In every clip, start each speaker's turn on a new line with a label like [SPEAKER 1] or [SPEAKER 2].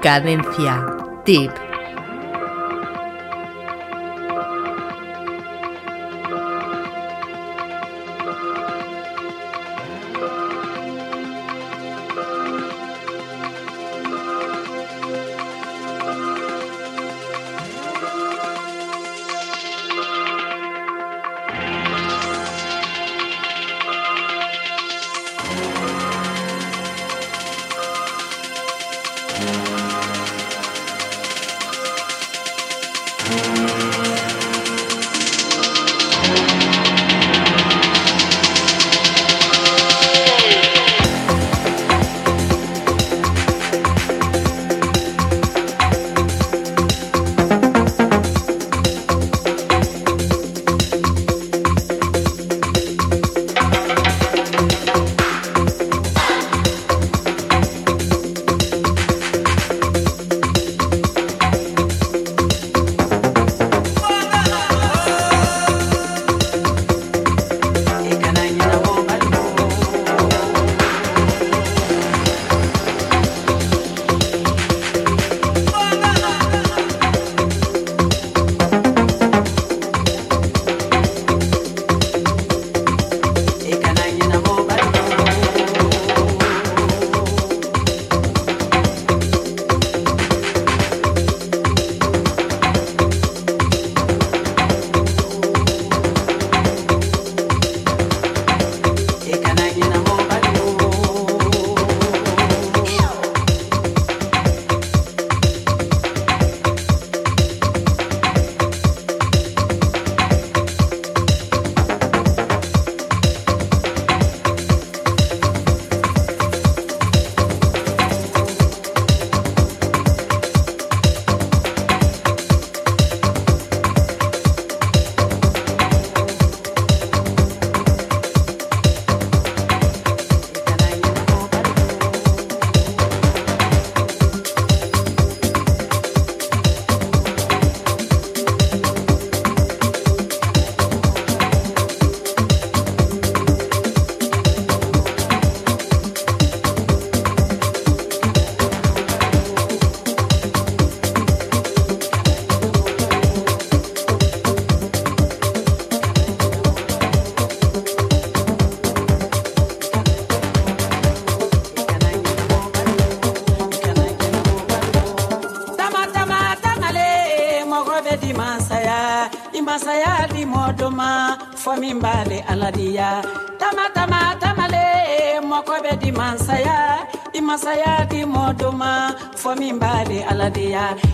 [SPEAKER 1] Cadencia. Tip.
[SPEAKER 2] I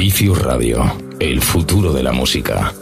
[SPEAKER 3] Vicius Radio, el futuro de la música.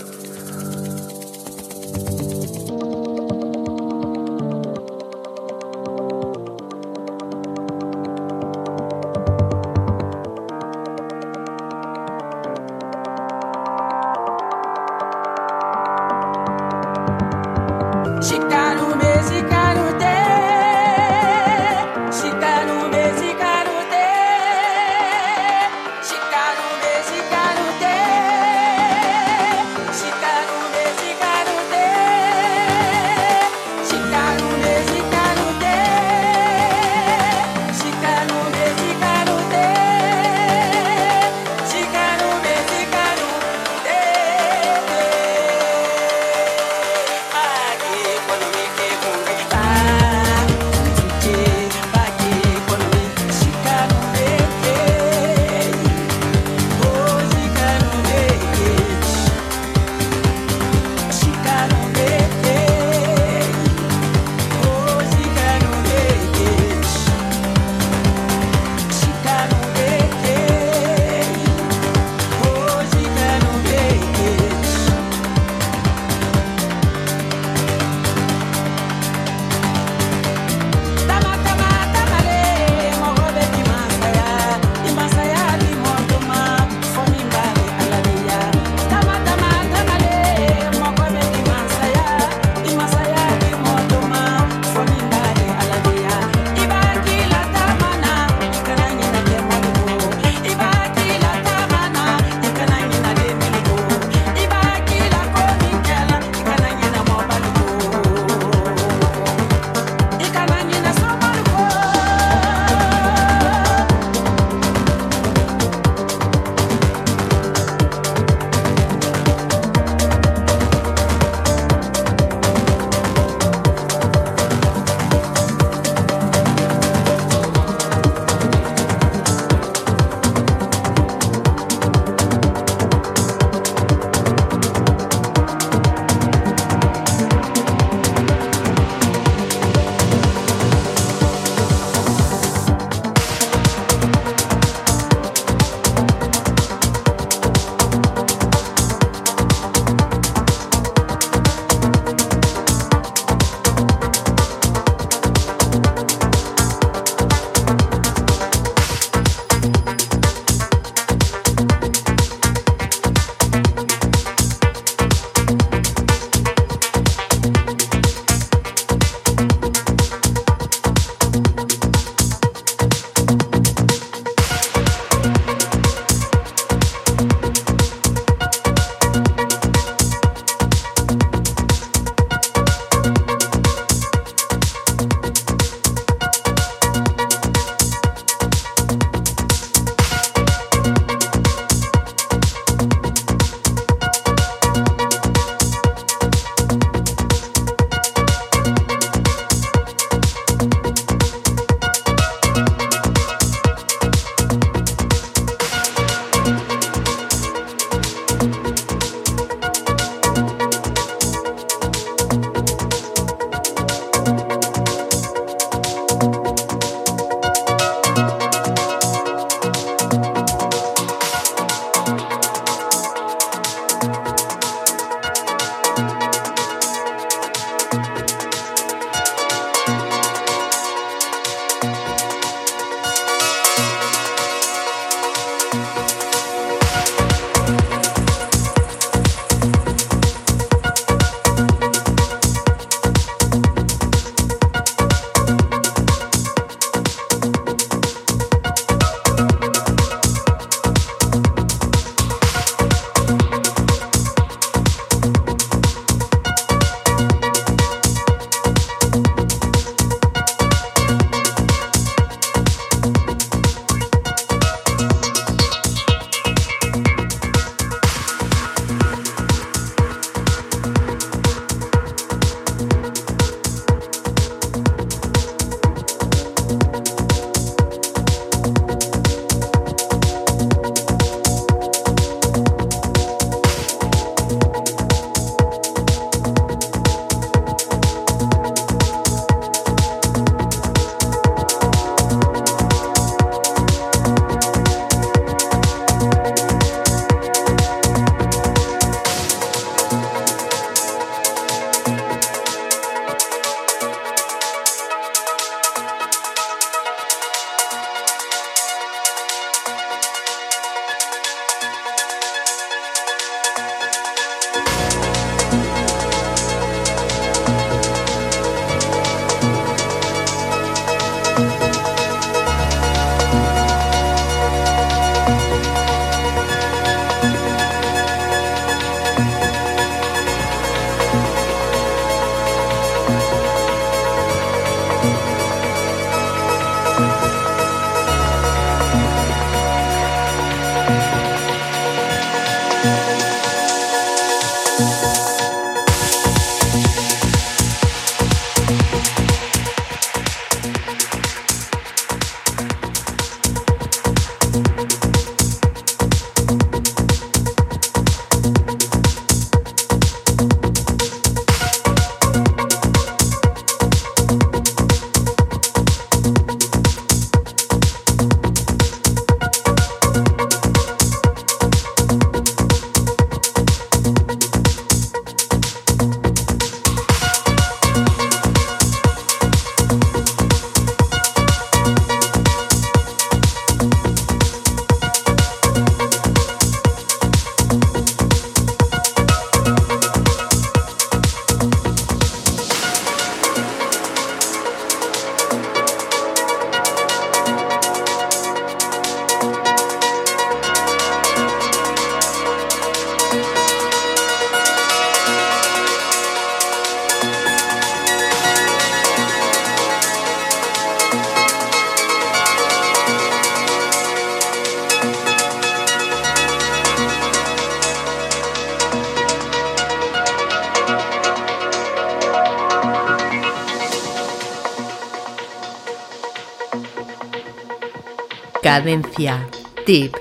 [SPEAKER 3] Cadencia. Tip.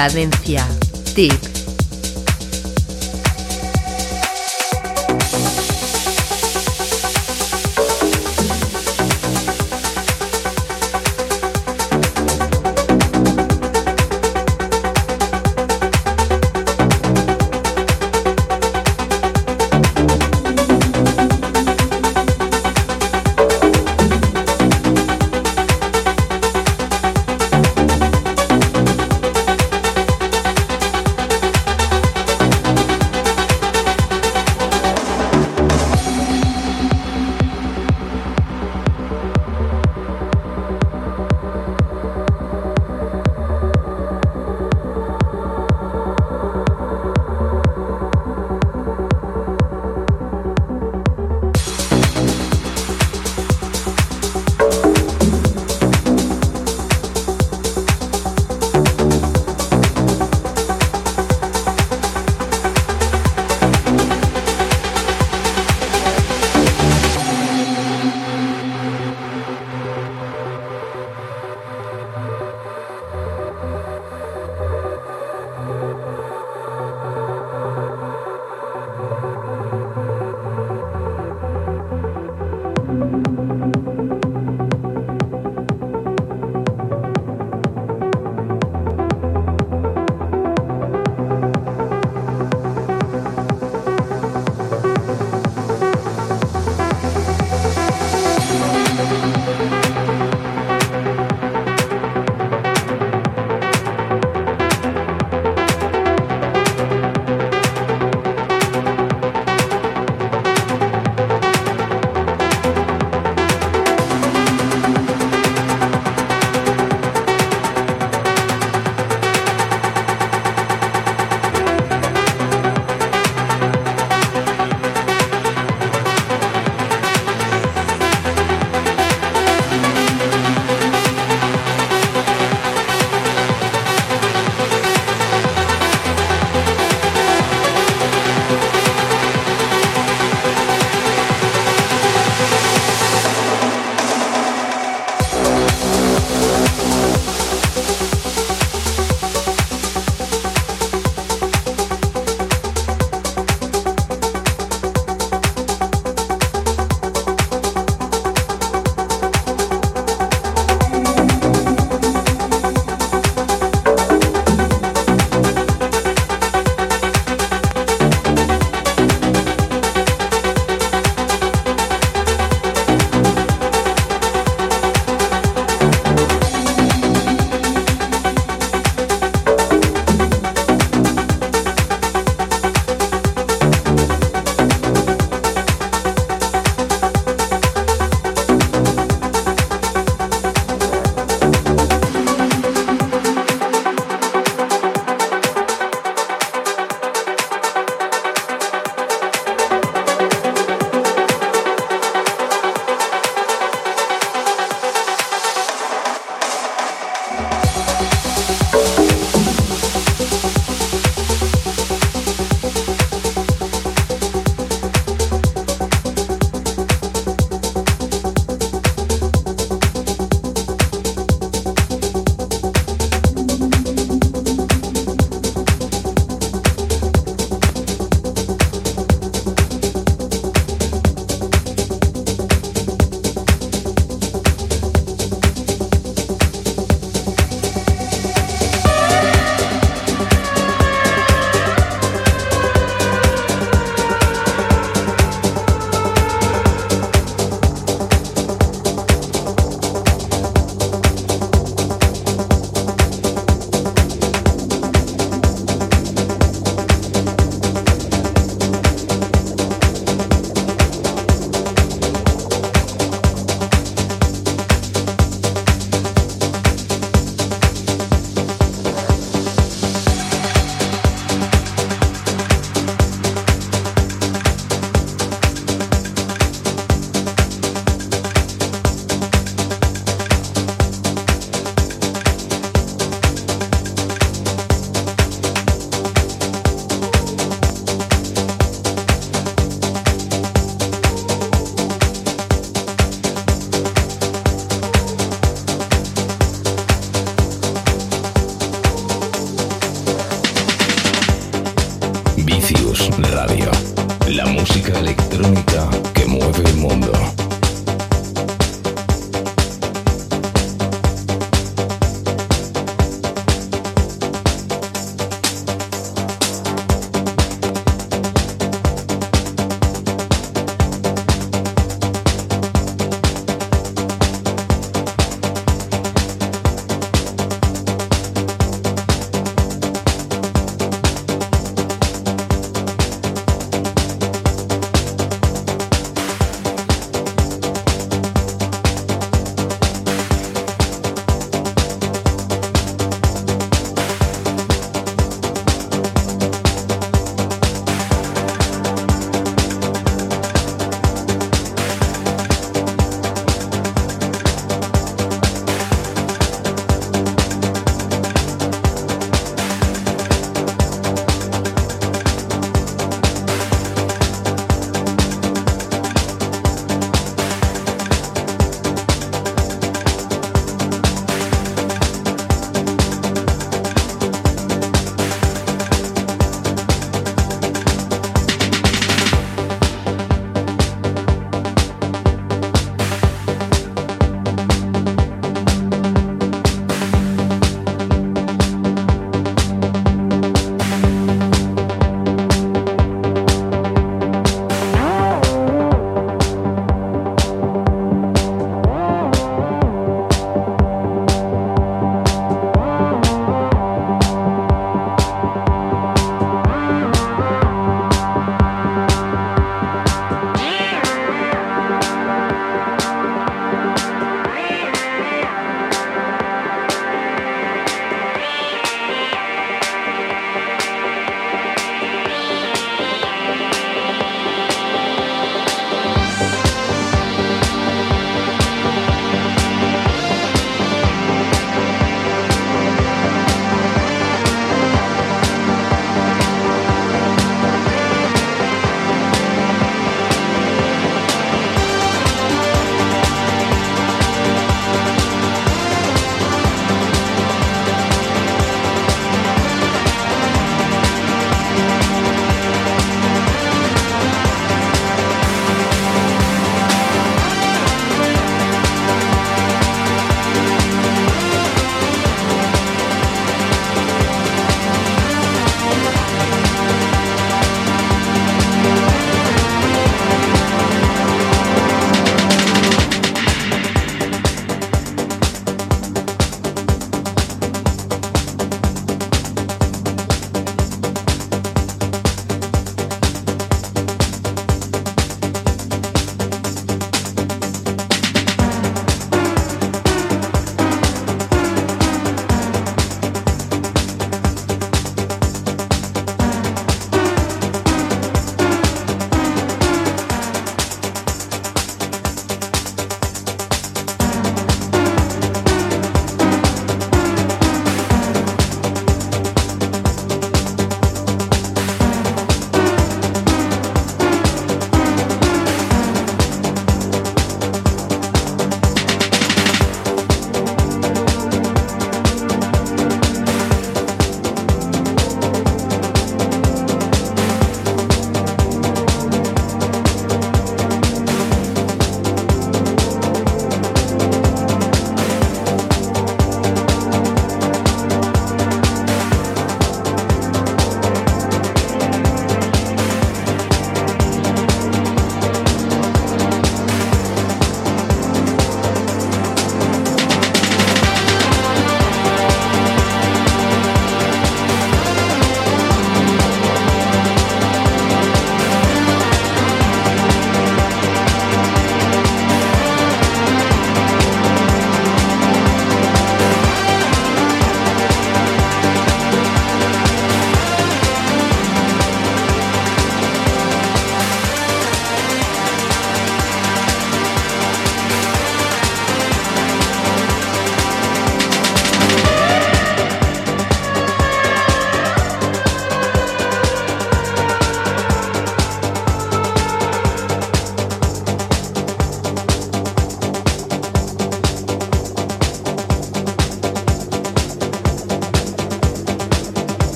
[SPEAKER 1] Cadencia. Tip.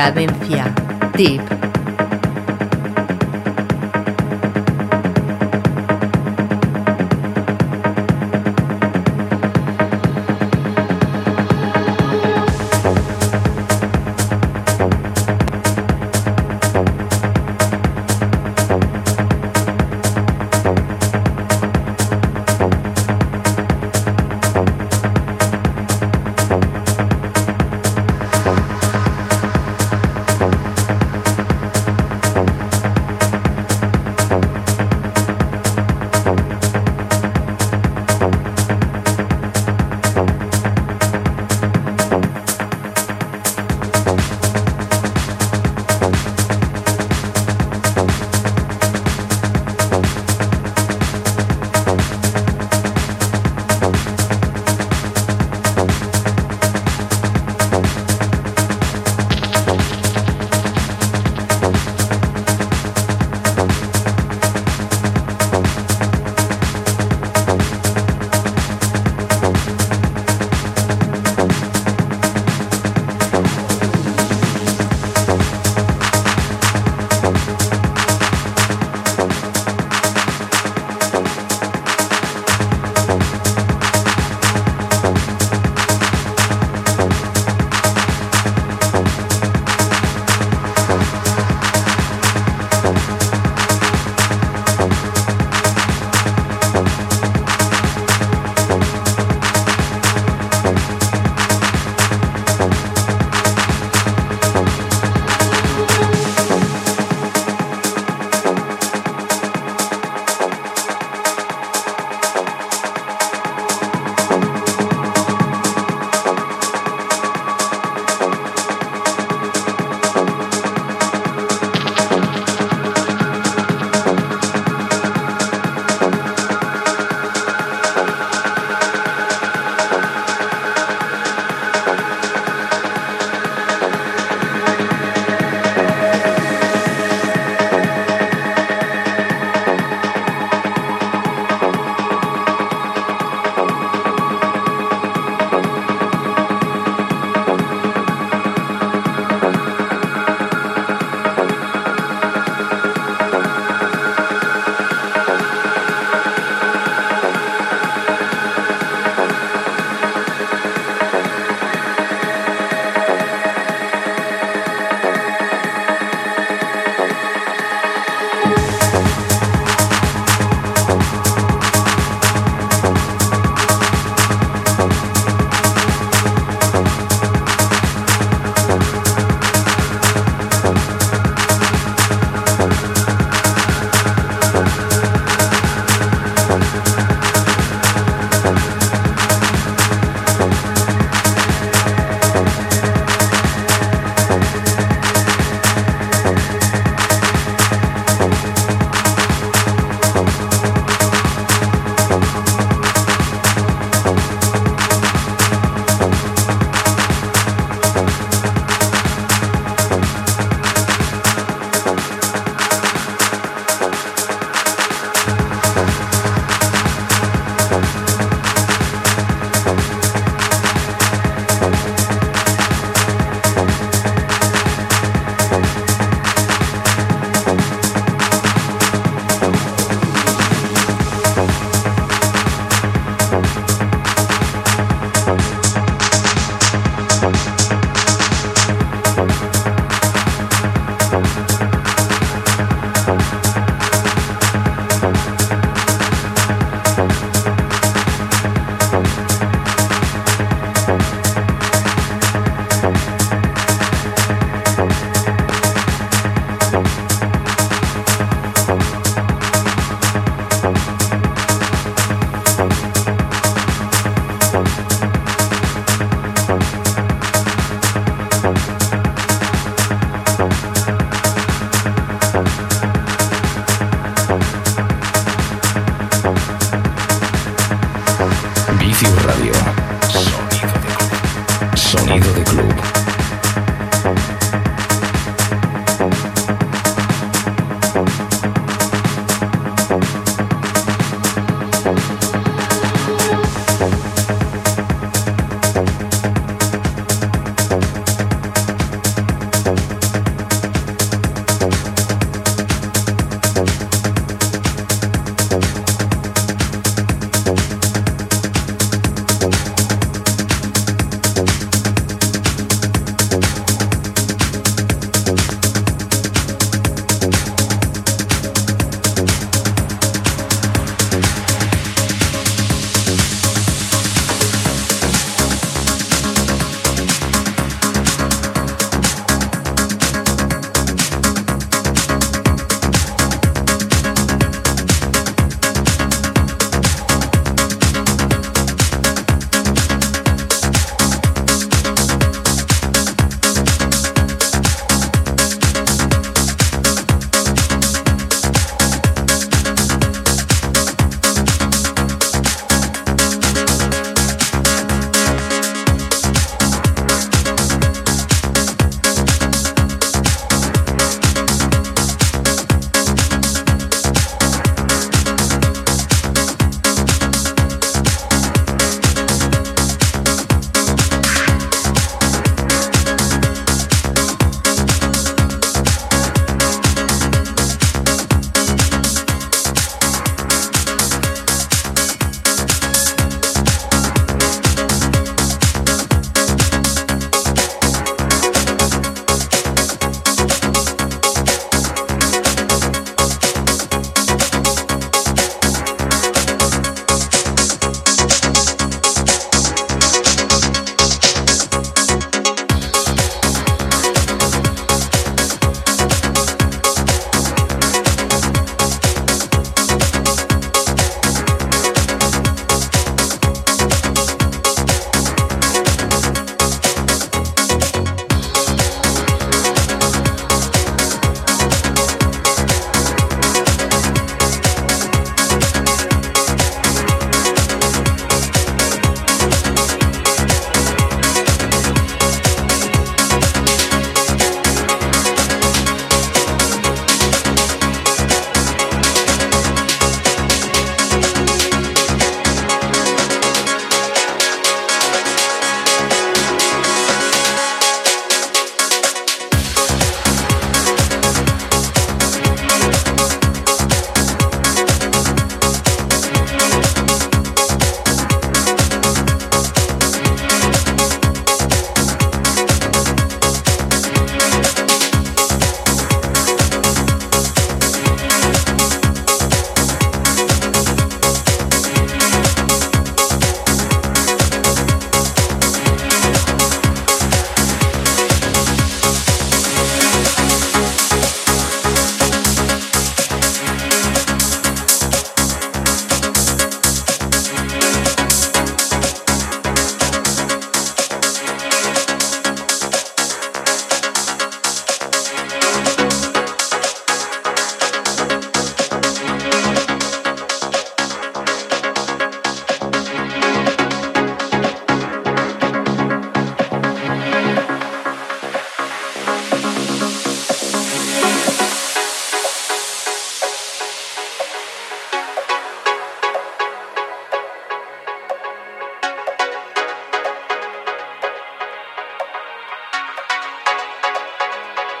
[SPEAKER 3] Cadencia.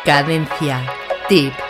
[SPEAKER 1] Cadencia. Tip.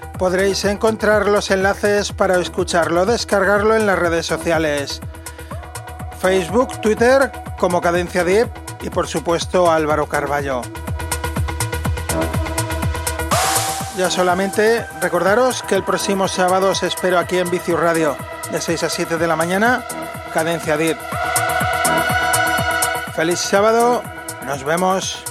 [SPEAKER 4] podréis encontrar los enlaces para escucharlo, descargarlo en las redes sociales. Facebook, Twitter como Cadencia Deep y por supuesto Álvaro Carballo. Ya solamente recordaros que el próximo sábado os espero aquí en Vicius Radio de 6 a 7 de la mañana, Cadencia Deep. Feliz sábado, nos vemos.